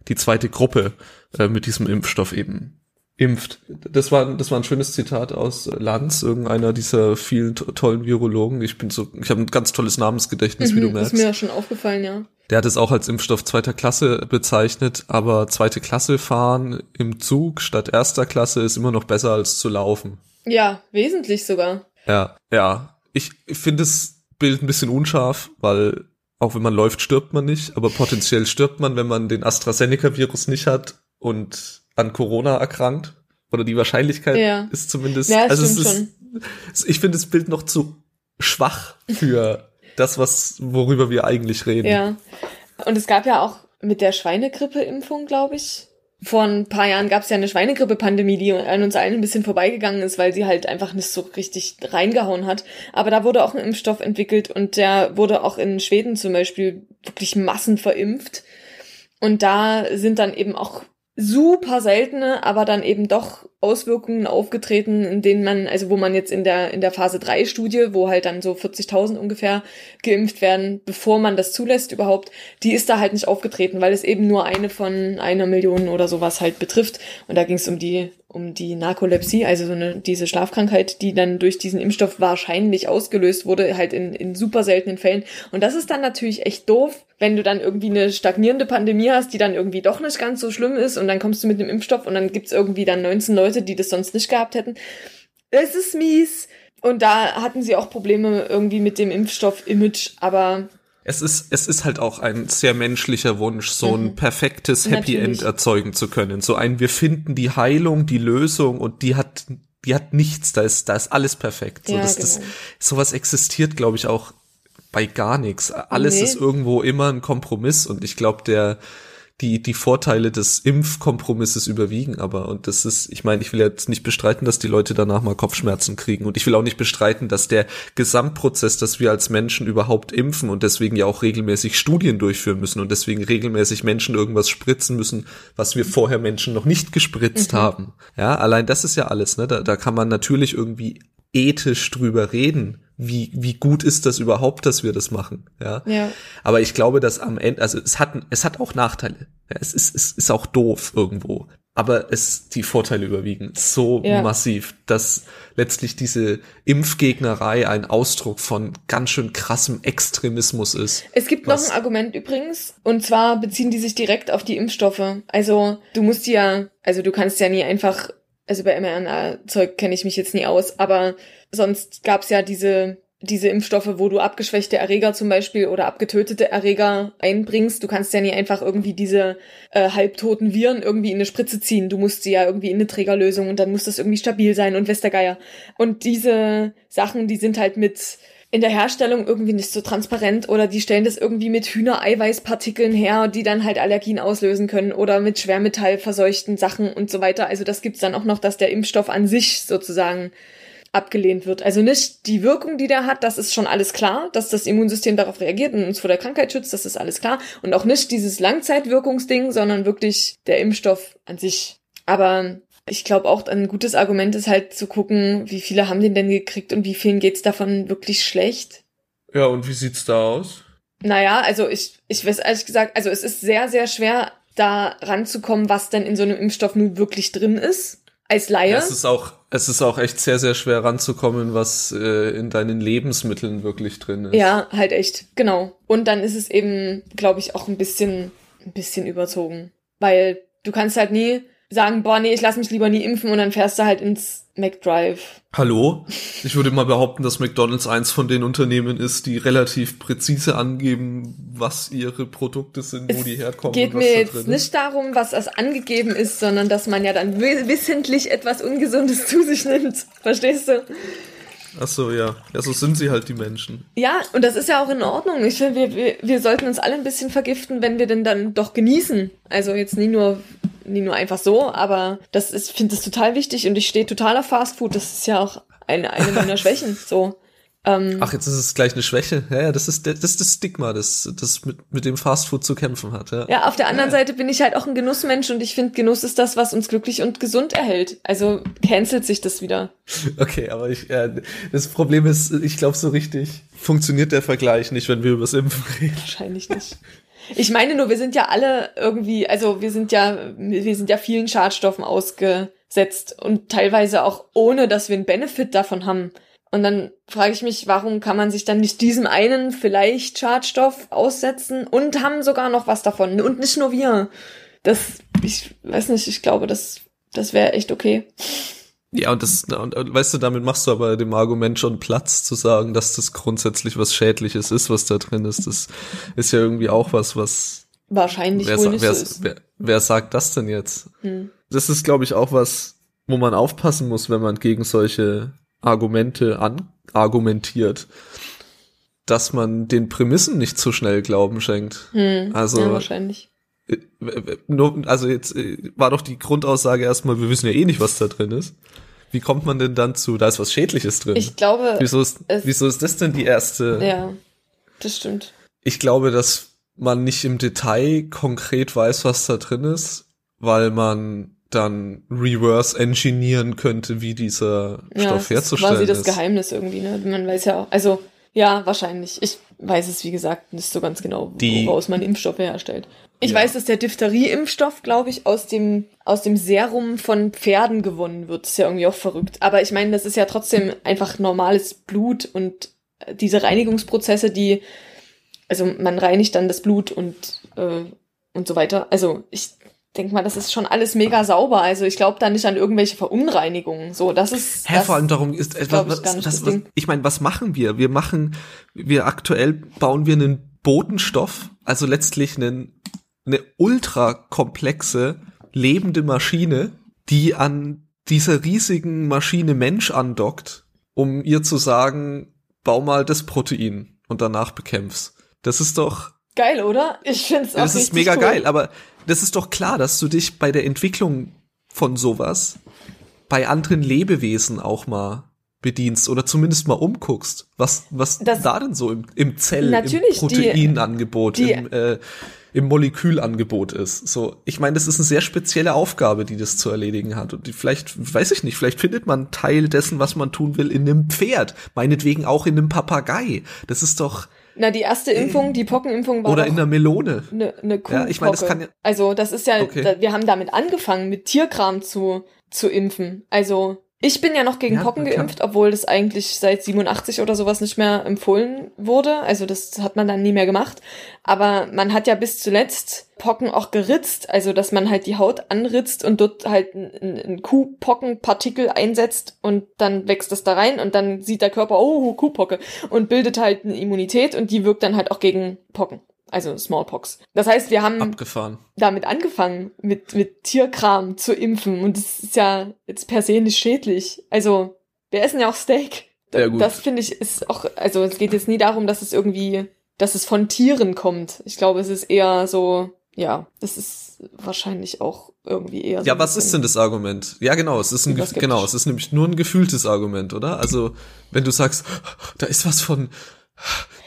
die zweite Gruppe äh, mit diesem Impfstoff eben impft. Das war, das war ein schönes Zitat aus Lanz, irgendeiner dieser vielen tollen Virologen. Ich bin so, ich habe ein ganz tolles Namensgedächtnis, mhm, wie du merkst. Ist mir ja schon aufgefallen, ja. Der hat es auch als Impfstoff zweiter Klasse bezeichnet, aber zweite Klasse fahren im Zug statt erster Klasse ist immer noch besser als zu laufen. Ja, wesentlich sogar. Ja, ja. Ich, finde das Bild ein bisschen unscharf, weil auch wenn man läuft, stirbt man nicht, aber potenziell stirbt man, wenn man den AstraZeneca-Virus nicht hat und an Corona erkrankt. Oder die Wahrscheinlichkeit ja. ist zumindest. Ja, also es ist, schon. ich finde das Bild noch zu schwach für das, was, worüber wir eigentlich reden. Ja. Und es gab ja auch mit der Schweinegrippe-Impfung, glaube ich, vor ein paar Jahren gab es ja eine Schweinegrippe-Pandemie, die an uns allen ein bisschen vorbeigegangen ist, weil sie halt einfach nicht so richtig reingehauen hat. Aber da wurde auch ein Impfstoff entwickelt und der wurde auch in Schweden zum Beispiel wirklich massen verimpft. Und da sind dann eben auch super seltene, aber dann eben doch Auswirkungen aufgetreten, in denen man, also wo man jetzt in der, in der Phase 3 Studie, wo halt dann so 40.000 ungefähr geimpft werden, bevor man das zulässt überhaupt, die ist da halt nicht aufgetreten, weil es eben nur eine von einer Million oder sowas halt betrifft. Und da ging es um die um die Narkolepsie, also so eine, diese Schlafkrankheit, die dann durch diesen Impfstoff wahrscheinlich ausgelöst wurde, halt in, in super seltenen Fällen. Und das ist dann natürlich echt doof, wenn du dann irgendwie eine stagnierende Pandemie hast, die dann irgendwie doch nicht ganz so schlimm ist und dann kommst du mit einem Impfstoff und dann gibt's irgendwie dann 19 Leute, die das sonst nicht gehabt hätten. Es ist mies. Und da hatten sie auch Probleme irgendwie mit dem Impfstoff-Image, aber es ist, es ist halt auch ein sehr menschlicher Wunsch, so ein mhm. perfektes Happy Natürlich. End erzeugen zu können. So ein, wir finden die Heilung, die Lösung und die hat, die hat nichts, da ist, da ist alles perfekt. So, ja, das, genau. das, sowas existiert, glaube ich, auch bei gar nichts. Alles nee. ist irgendwo immer ein Kompromiss und ich glaube, der, die, die Vorteile des Impfkompromisses überwiegen aber. Und das ist, ich meine, ich will jetzt nicht bestreiten, dass die Leute danach mal Kopfschmerzen kriegen. Und ich will auch nicht bestreiten, dass der Gesamtprozess, dass wir als Menschen überhaupt impfen und deswegen ja auch regelmäßig Studien durchführen müssen und deswegen regelmäßig Menschen irgendwas spritzen müssen, was wir vorher Menschen noch nicht gespritzt mhm. haben. Ja, allein das ist ja alles, ne? Da, da kann man natürlich irgendwie ethisch drüber reden, wie, wie gut ist das überhaupt, dass wir das machen, ja. ja. Aber ich glaube, dass am Ende, also es hat, es hat auch Nachteile. Ja, es ist, es ist auch doof irgendwo. Aber es, die Vorteile überwiegen so ja. massiv, dass letztlich diese Impfgegnerei ein Ausdruck von ganz schön krassem Extremismus ist. Es gibt noch ein Argument übrigens, und zwar beziehen die sich direkt auf die Impfstoffe. Also, du musst ja, also du kannst ja nie einfach also bei mRNA-Zeug kenne ich mich jetzt nie aus, aber sonst gab's ja diese diese Impfstoffe, wo du abgeschwächte Erreger zum Beispiel oder abgetötete Erreger einbringst. Du kannst ja nie einfach irgendwie diese äh, halbtoten Viren irgendwie in eine Spritze ziehen. Du musst sie ja irgendwie in eine Trägerlösung und dann muss das irgendwie stabil sein und Westergeier. Und diese Sachen, die sind halt mit in der Herstellung irgendwie nicht so transparent oder die stellen das irgendwie mit Hühnereiweißpartikeln her, die dann halt Allergien auslösen können oder mit schwermetallverseuchten Sachen und so weiter. Also das gibt's dann auch noch, dass der Impfstoff an sich sozusagen abgelehnt wird. Also nicht die Wirkung, die der hat, das ist schon alles klar, dass das Immunsystem darauf reagiert und uns vor der Krankheit schützt, das ist alles klar. Und auch nicht dieses Langzeitwirkungsding, sondern wirklich der Impfstoff an sich. Aber ich glaube auch, ein gutes Argument ist halt zu gucken, wie viele haben den denn gekriegt und wie vielen geht's davon wirklich schlecht. Ja, und wie sieht's da aus? Naja, also ich, ich weiß ehrlich gesagt, also es ist sehr, sehr schwer, da ranzukommen, was denn in so einem Impfstoff nun wirklich drin ist. Als Laie. Ja, es ist auch, es ist auch echt sehr, sehr schwer ranzukommen, was äh, in deinen Lebensmitteln wirklich drin ist. Ja, halt echt, genau. Und dann ist es eben, glaube ich, auch ein bisschen, ein bisschen überzogen. Weil du kannst halt nie sagen, boah, nee, ich lass mich lieber nie impfen und dann fährst du halt ins McDrive. Hallo? Ich würde mal behaupten, dass McDonald's eins von den Unternehmen ist, die relativ präzise angeben, was ihre Produkte sind, es wo die herkommen. Geht mir jetzt nicht darum, was das angegeben ist, sondern dass man ja dann wissentlich etwas Ungesundes zu sich nimmt. Verstehst du? Ach so, ja. Ja, so sind sie halt die Menschen. Ja, und das ist ja auch in Ordnung. Ich finde, wir, wir, wir sollten uns alle ein bisschen vergiften, wenn wir denn dann doch genießen. Also jetzt nie nur nie nur einfach so, aber das ist, finde das total wichtig und ich stehe total auf Fastfood. Das ist ja auch eine, eine meiner Schwächen. So. Ähm, Ach, jetzt ist es gleich eine Schwäche. Ja, ja, das ist das, ist das Stigma, das, das mit, mit dem Fastfood zu kämpfen hat. Ja, ja auf der anderen ja. Seite bin ich halt auch ein Genussmensch und ich finde, Genuss ist das, was uns glücklich und gesund erhält. Also cancelt sich das wieder. Okay, aber ich, ja, das Problem ist, ich glaube, so richtig funktioniert der Vergleich nicht, wenn wir über das Impfen reden. Wahrscheinlich nicht. Ich meine nur, wir sind ja alle irgendwie, also wir sind ja, wir sind ja vielen Schadstoffen ausgesetzt und teilweise auch ohne, dass wir einen Benefit davon haben. Und dann frage ich mich, warum kann man sich dann nicht diesem einen vielleicht Schadstoff aussetzen und haben sogar noch was davon und nicht nur wir. Das, ich weiß nicht, ich glaube, das, das wäre echt okay. Ja, und das, und, weißt du, damit machst du aber dem Argument schon Platz zu sagen, dass das grundsätzlich was Schädliches ist, was da drin ist. Das ist ja irgendwie auch was, was wahrscheinlich wer, wohl nicht wer, so ist. Wer, wer sagt das denn jetzt? Hm. Das ist, glaube ich, auch was, wo man aufpassen muss, wenn man gegen solche Argumente an argumentiert, dass man den Prämissen nicht zu schnell Glauben schenkt. Hm. Also ja, wahrscheinlich. Nur, also jetzt äh, war doch die Grundaussage erstmal, wir wissen ja eh nicht, was da drin ist. Wie kommt man denn dann zu, da ist was Schädliches drin? Ich glaube. Wieso ist, wieso ist das denn die erste? Ja, das stimmt. Ich glaube, dass man nicht im Detail konkret weiß, was da drin ist, weil man dann reverse engineeren könnte, wie dieser Ja, Stoff das ist herzustellen quasi das ist. Geheimnis irgendwie, ne? Man weiß ja auch, also ja, wahrscheinlich. Ich weiß es, wie gesagt, nicht so ganz genau, Die- woraus man Impfstoffe herstellt. Ich Ja. weiß, dass der Diphtherie-Impfstoff, glaube ich, aus dem, aus dem Serum von Pferden gewonnen wird. ist ja irgendwie auch verrückt. Aber ich meine, das ist ja trotzdem einfach normales Blut und äh, diese Reinigungsprozesse, die, also man reinigt dann das Blut und, äh, und so weiter. Also ich denke mal, das ist schon alles mega sauber. Also ich glaube da nicht an irgendwelche Verunreinigungen. So, das ist. Hä, das, vor allem darum ist, äh, glaub ich, was, was, das was, ich meine, was machen wir? Wir machen, wir aktuell bauen wir einen Botenstoff, also letztlich einen, eine ultra komplexe, lebende Maschine, die an dieser riesigen Maschine Mensch andockt, um ihr zu sagen, bau mal das Protein und danach bekämpf's. Das ist doch, Geil, oder? Ich find's auch das ist mega cool. geil, aber das ist doch klar, dass du dich bei der Entwicklung von sowas bei anderen Lebewesen auch mal bedienst oder zumindest mal umguckst, was was Das- da denn so im, im Zell, im Proteinangebot, die- im, äh, im Molekülangebot ist. So, ich meine, das ist eine sehr spezielle Aufgabe, die das zu erledigen hat und die vielleicht, weiß ich nicht, vielleicht findet man Teil dessen, was man tun will, in einem Pferd, meinetwegen auch in einem Papagei. Das ist doch Na, die erste Impfung, die Pockenimpfung war oder in einer Melone. eine, eine Kuhpocke. Ja, ich meine, das kann ja- Also das ist ja, Okay. da, wir haben damit angefangen, mit Tierkram zu, zu impfen. Also ich bin ja noch gegen Ja, Pocken klar. geimpft, obwohl das eigentlich seit 87 oder sowas nicht mehr empfohlen wurde. Also das hat man dann nie mehr gemacht. Aber man hat ja bis zuletzt Pocken auch geritzt, also dass man halt die Haut anritzt und dort halt ein Kuhpockenpartikel einsetzt und dann wächst das da rein und dann sieht der Körper, oh, Kuhpocke und bildet halt eine Immunität und die wirkt dann halt auch gegen Pocken. Also Smallpox. Das heißt, wir haben Abgefahren. damit angefangen, mit, mit Tierkram zu impfen. Und das ist ja jetzt per se nicht schädlich. Also, wir essen ja auch Steak. Ja, gut. Das finde ich ist auch, also es geht jetzt nie darum, dass es irgendwie, dass es von Tieren kommt. Ich glaube, es ist eher so, ja, das ist wahrscheinlich auch irgendwie eher so. Ja, was ist denn das Argument? Ja, genau, es ist ein genau, es ist nämlich nur ein gefühltes Argument, oder? Also, wenn du sagst, da ist was von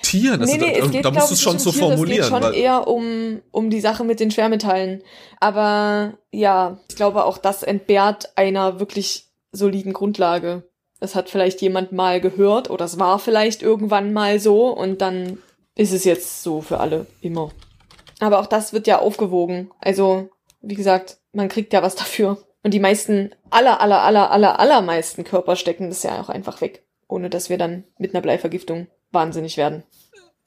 Tieren, also nee, nee, da, es geht, da musst du es schon so Tiere, formulieren, Es geht schon eher um, um die Sache mit den Schwermetallen. Aber ja, ich glaube auch, das entbehrt einer wirklich soliden Grundlage. Das hat vielleicht jemand mal gehört oder es war vielleicht irgendwann mal so und dann ist es jetzt so für alle immer. Aber auch das wird ja aufgewogen. Also, wie gesagt, man kriegt ja was dafür. Und die meisten, aller, aller, aller, aller, allermeisten Körper stecken das ja auch einfach weg. Ohne dass wir dann mit einer Bleivergiftung wahnsinnig werden.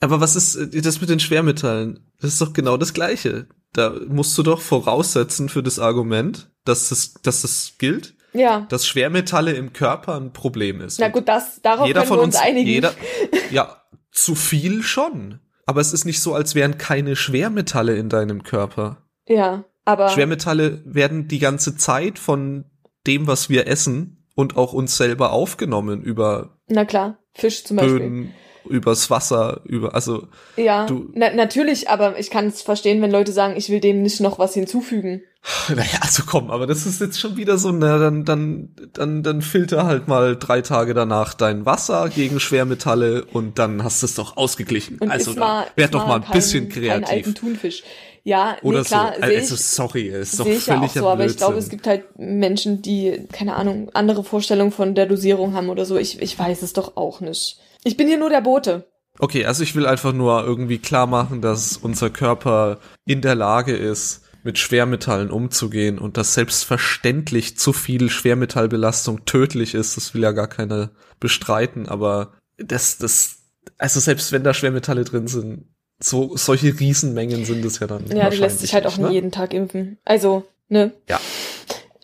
aber was ist äh, das mit den Schwermetallen? Das ist doch genau das Gleiche. Da musst du doch voraussetzen für das Argument, dass das, dass das gilt, Ja. dass Schwermetalle im Körper ein Problem ist. Na gut, das, darauf jeder können wir uns, uns einigen. jeder, ja, zu viel schon. Aber es ist nicht so, als wären keine Schwermetalle in deinem Körper. Ja, aber Schwermetalle werden die ganze Zeit von dem, was wir essen und auch uns selber aufgenommen über na klar, Fisch zum Beispiel. Böden, übers Wasser, über, also, Ja, du- na, natürlich, aber ich kann es verstehen, wenn Leute sagen, ich will dem nicht noch was hinzufügen. naja, also komm, aber das ist jetzt schon wieder so, na, dann, dann, dann, dann filter halt mal drei Tage danach dein Wasser gegen Schwermetalle und dann hast du es doch ausgeglichen. Und also, mal, werd doch mal ein kein, bisschen Keinen alten kreativ. Thunfisch. Ja, Oder nee, klar, so. Also, ich, sorry, ist doch sehe ich ja auch so, aber ich glaube, es gibt halt Menschen, die, keine Ahnung, andere Vorstellungen von der Dosierung haben oder so. Ich, ich weiß es doch auch nicht. Ich bin hier nur der Bote. Okay, also ich will einfach nur irgendwie klar machen, dass unser Körper in der Lage ist, mit Schwermetallen umzugehen und dass selbstverständlich zu viel Schwermetallbelastung tödlich ist. Das will ja gar keiner bestreiten, aber das, das, also selbst wenn da Schwermetalle drin sind, so, solche Riesenmengen sind es ja dann. Ja, die lässt sich halt auch wahrscheinlich nie nicht, ne? jeden Tag impfen. Also, ne? Ja.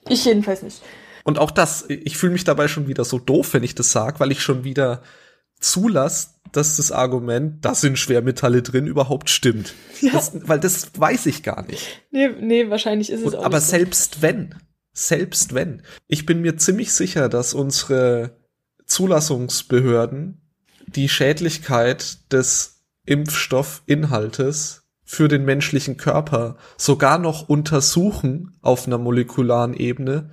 Ich jedenfalls nicht. Und auch das, ich fühle mich dabei schon wieder so doof, wenn ich das sage, weil ich schon wieder zulasse, dass das Argument, da sind Schwermetalle drin, überhaupt stimmt. Ja. Das, weil das weiß ich gar nicht. Nee, nee, wahrscheinlich ist es Und, auch aber nicht so. selbst wenn, selbst wenn, ich bin mir ziemlich sicher, dass unsere Zulassungsbehörden die Schädlichkeit des Impfstoffinhaltes für den menschlichen Körper sogar noch untersuchen auf einer molekularen Ebene,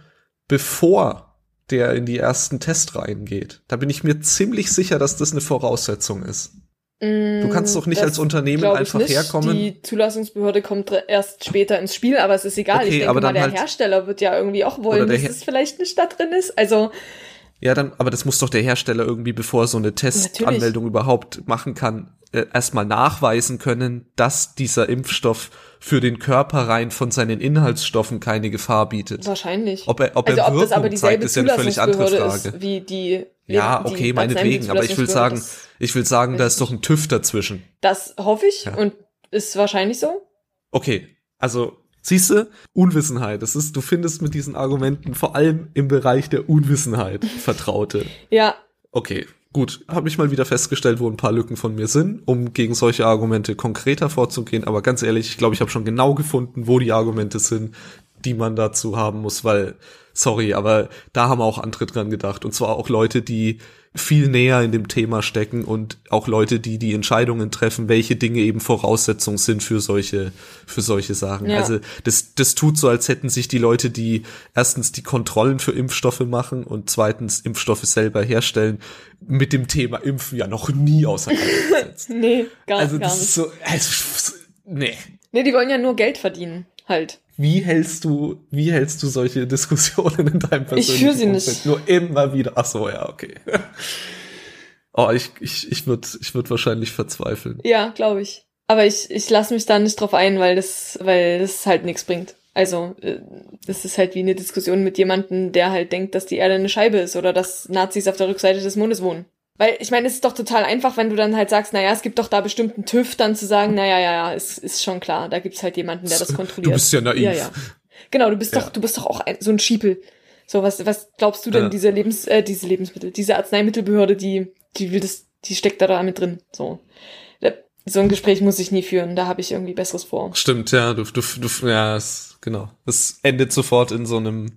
bevor der in die ersten Testreihen geht. Da bin ich mir ziemlich sicher, dass das eine Voraussetzung ist. Du kannst doch nicht Das als Unternehmen einfach nicht. herkommen. Die Zulassungsbehörde kommt erst später ins Spiel, aber es ist egal. Okay, ich denke aber mal, der halt- Hersteller wird ja irgendwie auch wollen, dass es vielleicht nicht da drin ist. Also, Ja, dann, aber das muss doch der Hersteller irgendwie, bevor er so eine Testanmeldung überhaupt machen kann, äh, erstmal nachweisen können, dass dieser Impfstoff für den Körper rein von seinen Inhaltsstoffen keine Gefahr bietet. wahrscheinlich. Ob er, ob also er ob das Wirkung aber dieselbe zeigt, ist ja eine völlig andere Frage. ist wie die Ja, die okay, meinetwegen, aber ich will sagen, ich will sagen, da ist doch ein TÜV dazwischen. Das, das hoffe ich Ja. und ist wahrscheinlich so. Okay, also siehst du, Unwissenheit. Das ist, du findest mit diesen Argumenten vor allem im Bereich der Unwissenheit Vertraute. Ja, Okay, gut. Habe ich mal wieder festgestellt, wo ein paar Lücken von mir sind, um gegen solche Argumente konkreter vorzugehen. Aber ganz ehrlich, ich glaube, ich habe schon genau gefunden, wo die Argumente sind, die man dazu haben muss, weil, sorry, aber da haben auch andere dran gedacht. Und zwar auch Leute, die viel näher in dem Thema stecken und auch Leute, die die Entscheidungen treffen, welche Dinge eben Voraussetzungen sind für solche, für solche Sachen. Ja. Also das, das tut so, als hätten sich die Leute, die erstens die Kontrollen für Impfstoffe machen und zweitens Impfstoffe selber herstellen, mit dem Thema Impfen ja noch nie auseinandergesetzt. nee, gar, also gar das nicht. ist so, also, nee. Nee, die wollen ja nur Geld verdienen, halt. Wie hältst du, wie hältst du solche Diskussionen in deinem persönlichen führe sie nicht. Umfeld? Nur immer wieder. Ach so, ja, okay. Oh, ich, ich, ich würde ich würd wahrscheinlich verzweifeln. Ja, glaube ich. Aber ich, ich lasse mich da nicht drauf ein, weil das, weil das halt nichts bringt. Also, äh, das ist halt wie eine Diskussion mit jemandem, der halt denkt, dass die Erde eine Scheibe ist oder dass Nazis auf der Rückseite des Mondes wohnen. Weil ich meine, es ist doch total einfach, wenn du dann halt sagst, naja, es gibt doch da bestimmten TÜV, dann zu sagen, naja, ja, ja, es ist schon klar, da gibt's halt jemanden, der das kontrolliert. Du bist ja naiv. Ja, ja. Genau, du bist Ja. doch, du bist doch auch ein, so ein Schiepel. So, was, was glaubst du denn, Ja. diese Lebens, äh, diese Lebensmittel, diese Arzneimittelbehörde, die, die will das, die steckt da da mit drin. So. So ein Gespräch muss ich nie führen, da habe ich irgendwie Besseres vor. Stimmt, ja, du, du, du ja, es, genau. Es endet sofort in so einem,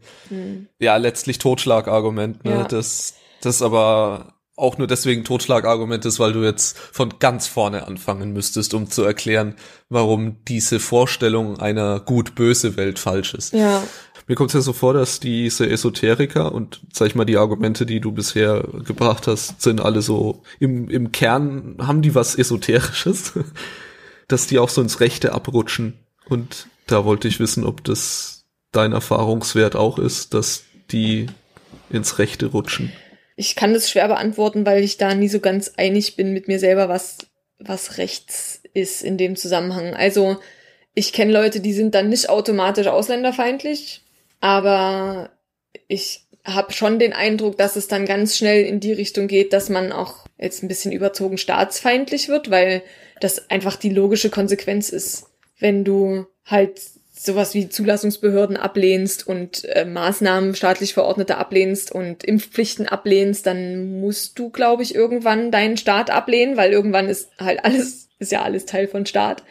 ja, letztlich Totschlagargument, ne? Ja. Das, das aber auch nur deswegen Totschlagargument ist, weil du jetzt von ganz vorne anfangen müsstest, um zu erklären, warum diese Vorstellung einer gut-böse Welt falsch ist. Ja, Mir kommt es ja so vor, dass diese Esoteriker und sag ich mal, die Argumente, die du bisher gebracht hast, sind alle so im, im Kern haben die was Esoterisches, dass die auch so ins Rechte abrutschen. Und da wollte ich wissen, ob das dein Erfahrungswert auch ist, dass die ins Rechte rutschen. Ich kann das schwer beantworten, weil ich da nie so ganz einig bin mit mir selber, was, was rechts ist in dem Zusammenhang. Also, ich kenne Leute, die sind dann nicht automatisch ausländerfeindlich, aber ich habe schon den Eindruck, dass es dann ganz schnell in die Richtung geht, dass man auch jetzt ein bisschen überzogen staatsfeindlich wird, weil das einfach die logische Konsequenz ist. Wenn du halt sowas wie Zulassungsbehörden ablehnst und äh, Maßnahmen staatlich Verordnete ablehnst und Impfpflichten ablehnst, dann musst du, glaube ich, irgendwann deinen Staat ablehnen, weil irgendwann ist halt alles, ist ja alles Teil von Staat.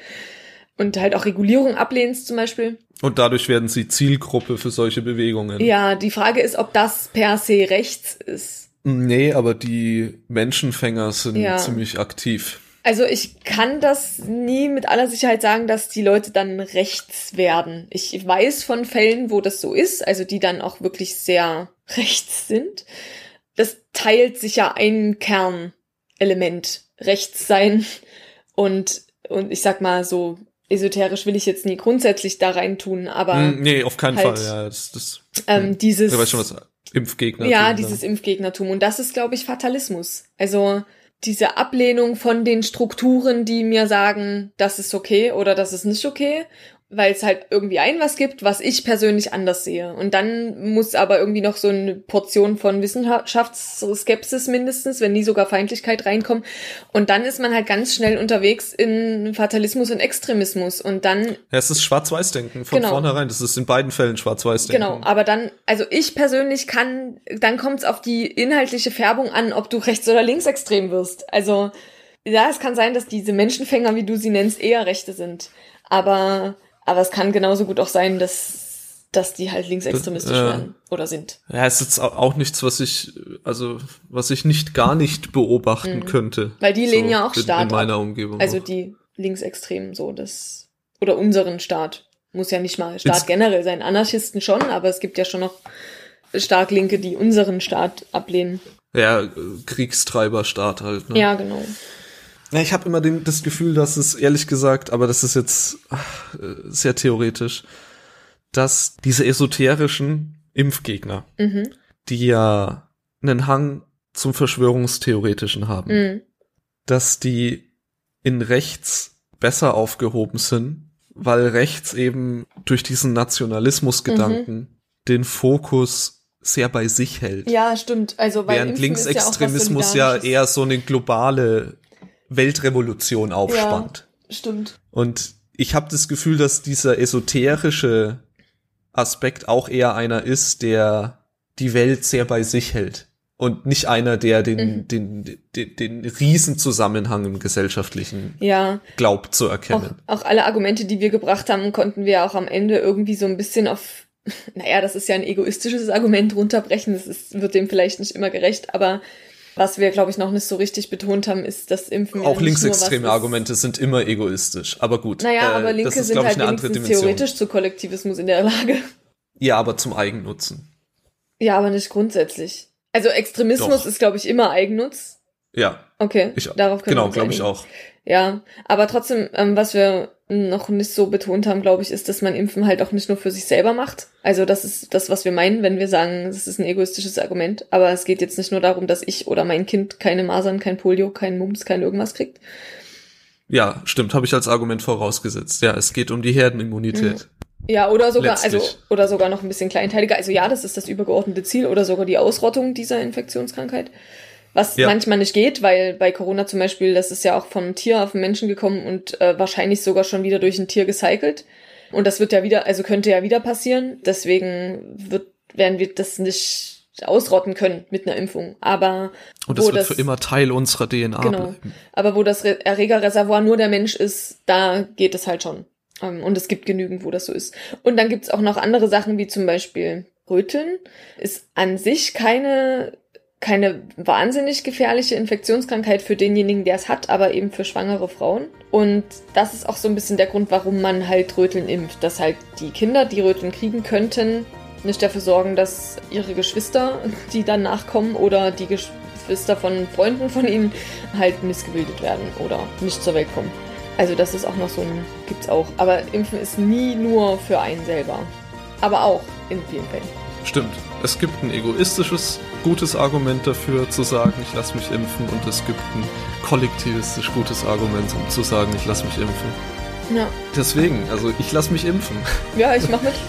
Und halt auch Regulierung ablehnst zum Beispiel. Und dadurch werden sie Zielgruppe für solche Bewegungen. Ja, die Frage ist, ob das per se rechts ist. Nee, aber die Menschenfänger sind Ja. ziemlich aktiv. Also ich kann das nie mit aller Sicherheit sagen, dass die Leute dann rechts werden. Ich weiß von Fällen, wo das so ist, also die dann auch wirklich sehr rechts sind. Das teilt sich ja ein Kernelement, rechts sein und, und ich sag mal so, esoterisch will ich jetzt nie grundsätzlich da rein tun, aber Mm, nee, auf keinen halt, Fall. Ja, das, das, ähm, dieses... du weißt schon, was Impfgegner Ja, dieses Impfgegnertum. Und das ist, glaube ich, Fatalismus. Also diese Ablehnung von den Strukturen, die mir sagen, das ist okay oder das ist nicht okay, weil es halt irgendwie ein was gibt, was ich persönlich anders sehe. Und dann muss aber irgendwie noch so eine Portion von Wissenschaftsskepsis mindestens, wenn nie sogar Feindlichkeit reinkommen. Und dann ist man halt ganz schnell unterwegs in Fatalismus und Extremismus. Und dann Ja, es ist Schwarz-Weiß-Denken von Genau. vornherein. Das ist in beiden Fällen Schwarz-Weiß-Denken. Genau, aber dann, also ich persönlich kann, dann kommt es auf die inhaltliche Färbung an, ob du rechts- oder linksextrem wirst. Also, ja, es kann sein, dass diese Menschenfänger, wie du sie nennst, eher Rechte sind. Aber, aber es kann genauso gut auch sein, dass, dass die halt linksextremistisch Das, äh, werden oder sind. Ja, es ist jetzt au- auch nichts, was ich, also, was ich nicht gar nicht beobachten könnte. Mhm. Weil die lehnen ja auch Staat In meiner ab. Umgebung. Also auch. die Linksextremen, so das, oder unseren Staat. Muss ja nicht mal Staat Jetzt- generell sein. Anarchisten schon, aber es gibt ja schon noch stark Linke, die unseren Staat ablehnen. Ja, Kriegstreiberstaat halt. Ne? Ja, genau. Ja, ich habe immer den, das Gefühl, dass es ehrlich gesagt, aber das ist jetzt ach, äh, sehr theoretisch, dass diese esoterischen Impfgegner, Mhm. die ja einen Hang zum Verschwörungstheoretischen haben, Mhm. dass die in rechts besser aufgehoben sind, weil rechts eben durch diesen Nationalismusgedanken den Fokus sehr bei sich hält. Ja, stimmt. Also weil Während Impfen ja Linksextremismus ja, Solidarisches. eher so eine globale Weltrevolution aufspannt. Stimmt. Und ich habe das Gefühl, dass dieser esoterische Aspekt auch eher einer ist, der die Welt sehr bei sich hält. Und nicht einer, der den, Mhm. den, den, den Riesenzusammenhang im Gesellschaftlichen Ja. glaubt zu Auch, erkennen. auch alle Argumente, die wir gebracht haben, konnten wir auch am Ende irgendwie so ein bisschen auf, naja, das ist ja ein egoistisches Argument runterbrechen. Das ist, wird dem vielleicht nicht immer gerecht, aber was wir, glaube ich, noch nicht so richtig betont haben, ist, dass Impfen ja Auch was linksextreme Argumente sind immer egoistisch. Aber gut. Naja, äh, aber Linke das ist, sind glaube ich, halt Dimension. theoretisch zu Kollektivismus in der Lage. Ja, aber zum Eigennutzen. Ja, aber nicht grundsätzlich. Also Extremismus Doch. ist, glaube ich, immer Eigennutz. Ja, Okay, ich, darauf können wir genau, glaube ich auch. Ja, aber trotzdem, ähm, was wir noch nicht so betont haben, glaube ich, ist, dass man Impfen halt auch nicht nur für sich selber macht. Also das ist das, was wir meinen, wenn wir sagen, das ist ein egoistisches Argument. Aber es geht jetzt nicht nur darum, dass ich oder mein Kind keine Masern, kein Polio, kein Mumps, kein irgendwas kriegt. Ja, stimmt, habe ich als Argument vorausgesetzt. Ja, es geht um die Herdenimmunität. Ja, oder sogar, Letztlich. also, oder sogar noch ein bisschen kleinteiliger. Also ja, das ist das übergeordnete Ziel oder sogar die Ausrottung dieser Infektionskrankheit. Was Ja. manchmal nicht geht, weil bei Corona zum Beispiel, das ist ja auch vom Tier auf den Menschen gekommen und äh, wahrscheinlich sogar schon wieder durch ein Tier gecycelt. Und das wird ja wieder, also könnte ja wieder passieren. Deswegen wird, werden wir das nicht ausrotten können mit einer Impfung. Aber Und wo wird für immer Teil unserer DNA Genau. bleiben. aber wo das Re Erregerreservoir nur der Mensch ist, da geht es halt schon. Ähm, Und es gibt genügend, wo das so ist. Und dann gibt's auch noch andere Sachen, wie zum Beispiel Röteln. Ist an sich keine, keine wahnsinnig gefährliche Infektionskrankheit für denjenigen, der es hat, aber eben für schwangere Frauen. Und das ist auch so ein bisschen der Grund, warum man halt Röteln impft. Dass halt die Kinder, die Röteln kriegen könnten, nicht dafür sorgen, dass ihre Geschwister, die dann nachkommen, oder die Geschwister von Freunden von ihnen halt missgebildet werden oder nicht zur Welt kommen. Also das ist auch noch so ein, gibt's auch. Aber Impfen ist nie nur für einen selber. Aber auch in vielen Fällen. Stimmt. Es gibt ein egoistisches, gutes Argument dafür, zu sagen, ich lasse mich impfen, und es gibt ein kollektivistisch gutes Argument, um zu sagen, ich lasse mich impfen. Ja, Deswegen, also ich lasse mich impfen. ja ich mach mit.